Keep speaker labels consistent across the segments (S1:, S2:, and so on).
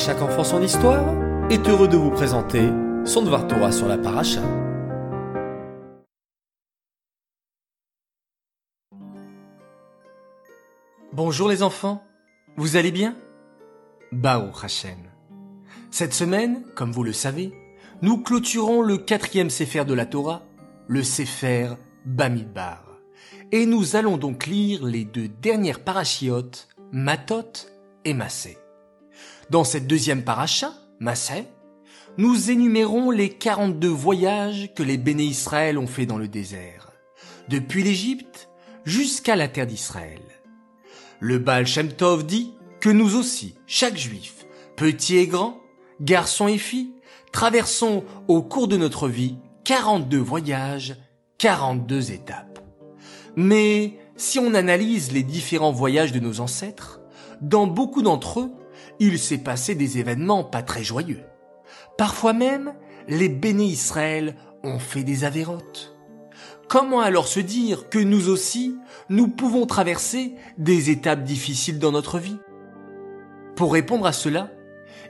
S1: chaque enfant son histoire est heureux de vous présenter son Dvar Torah sur la paracha.
S2: Bonjour les enfants, vous allez bien? Bao Hashem. Cette semaine, comme vous le savez, nous clôturons le quatrième Sefer de la Torah, le Sefer Bamidbar. Et nous allons donc lire les deux dernières parachiotes, Matot et Massé. Dans cette deuxième paracha, Massé, nous énumérons les 42 voyages que les béné Israël ont fait dans le désert, depuis l'Égypte jusqu'à la terre d'Israël. Le Baal Shem Tov dit que nous aussi, chaque juif, petit et grand, garçon et fille, traversons au cours de notre vie 42 voyages, 42 étapes. Mais si on analyse les différents voyages de nos ancêtres, dans beaucoup d'entre eux, il s'est passé des événements pas très joyeux. Parfois même, les béné Israël ont fait des avérotes. Comment alors se dire que nous aussi, nous pouvons traverser des étapes difficiles dans notre vie? Pour répondre à cela,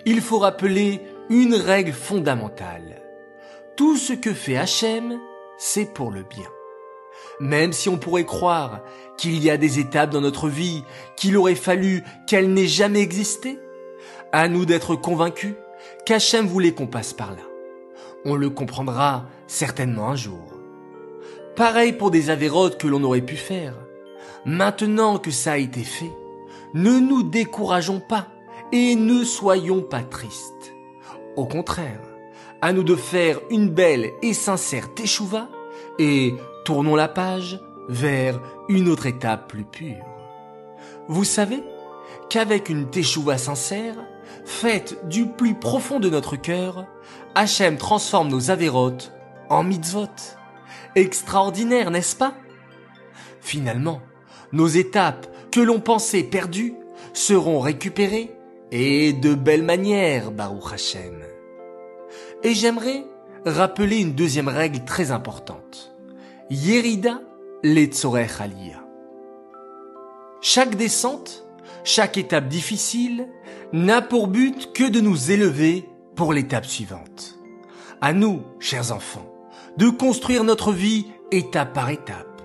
S2: il faut rappeler une règle fondamentale. Tout ce que fait Hachem, c'est pour le bien. Même si on pourrait croire qu'il y a des étapes dans notre vie qu'il aurait fallu qu'elles n'aient jamais existé, à nous d'être convaincus qu'Hachem voulait qu'on passe par là. On le comprendra certainement un jour. Pareil pour des avérotes que l'on aurait pu faire. Maintenant que ça a été fait, ne nous décourageons pas et ne soyons pas tristes. Au contraire, à nous de faire une belle et sincère teshuva et tournons la page vers une autre étape plus pure. Vous savez qu'avec une teshuva sincère, faite du plus profond de notre cœur, Hachem transforme nos avérotes en mitzvot. Extraordinaire, n'est-ce pas? Finalement, nos étapes que l'on pensait perdues seront récupérées et de belle manière, Baruch Hashem. Et j'aimerais rappeler une deuxième règle très importante. Yerida letzorech aliyah. Chaque descente, chaque étape difficile n'a pour but que de nous élever pour l'étape suivante. À nous, chers enfants, de construire notre vie étape par étape.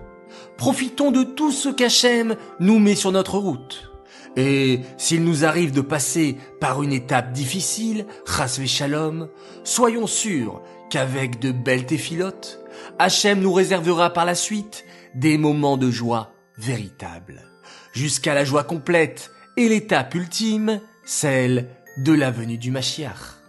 S2: Profitons de tout ce qu'Hachem nous met sur notre route. Et s'il nous arrive de passer par une étape difficile, chasve shalom, soyons sûrs qu'avec de belles téphilotes, Hachem nous réservera par la suite des moments de joie véritables, jusqu'à la joie complète et l'étape ultime, celle de la venue du Mashiach.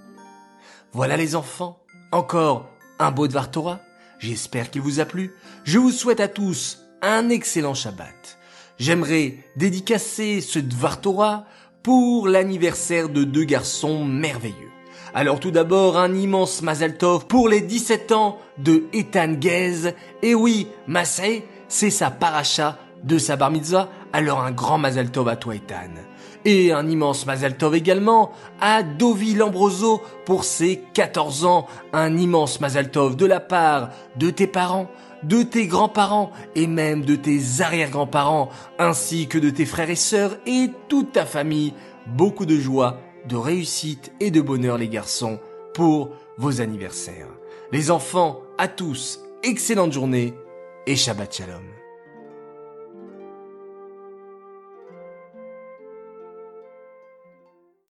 S2: Voilà les enfants, encore un beau Dvar Torah. J'espère qu'il vous a plu. Je vous souhaite à tous un excellent Shabbat. J'aimerais dédicacer ce Dvar Torah pour l'anniversaire de deux garçons merveilleux. Alors tout d'abord un immense Mazal Tov pour les 17 ans de Ethan Gez. Et oui, Massé, c'est sa paracha de sa bar mitzvah. Alors un grand Mazal Tov à toi Ethan. Et un immense Mazal Tov également à Dovi Lambroso pour ses 14 ans. Un immense Mazal Tov de la part de tes parents, de tes grands-parents et même de tes arrière-grands-parents, ainsi que de tes frères et sœurs et toute ta famille. Beaucoup de joie, de réussite et de bonheur les garçons pour vos anniversaires. Les enfants, à tous, excellente journée et Shabbat Shalom.